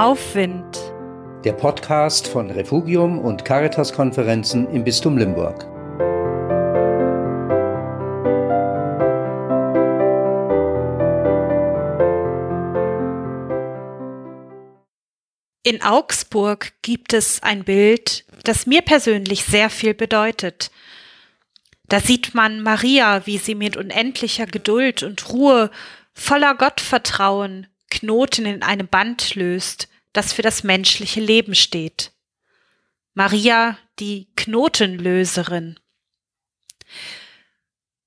Aufwind. Der Podcast von Refugium und Caritas-Konferenzen im Bistum Limburg. In Augsburg gibt es ein Bild, das mir persönlich sehr viel bedeutet. Da sieht man Maria, wie sie mit unendlicher Geduld und Ruhe, voller Gottvertrauen, Knoten in einem Band löst, das für das menschliche Leben steht. Maria, die Knotenlöserin.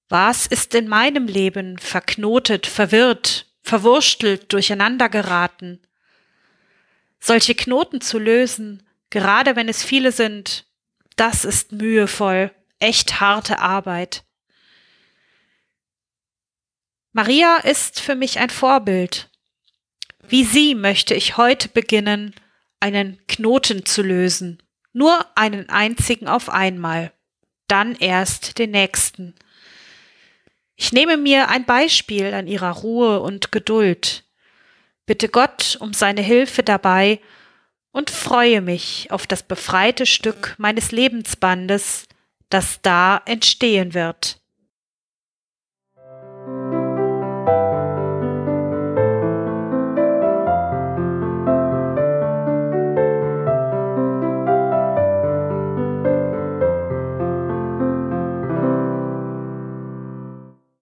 Was ist in meinem Leben verknotet, verwirrt, verwurstelt, durcheinander geraten? Solche Knoten zu lösen, gerade wenn es viele sind, das ist mühevoll, echt harte Arbeit. Maria ist für mich ein Vorbild. Wie sie möchte ich heute beginnen, einen Knoten zu lösen. Nur einen einzigen auf einmal. Dann erst den nächsten. Ich nehme mir ein Beispiel an ihrer Ruhe und Geduld. Bitte Gott um seine Hilfe dabei und freue mich auf das befreite Stück meines Lebensbandes, das da entstehen wird.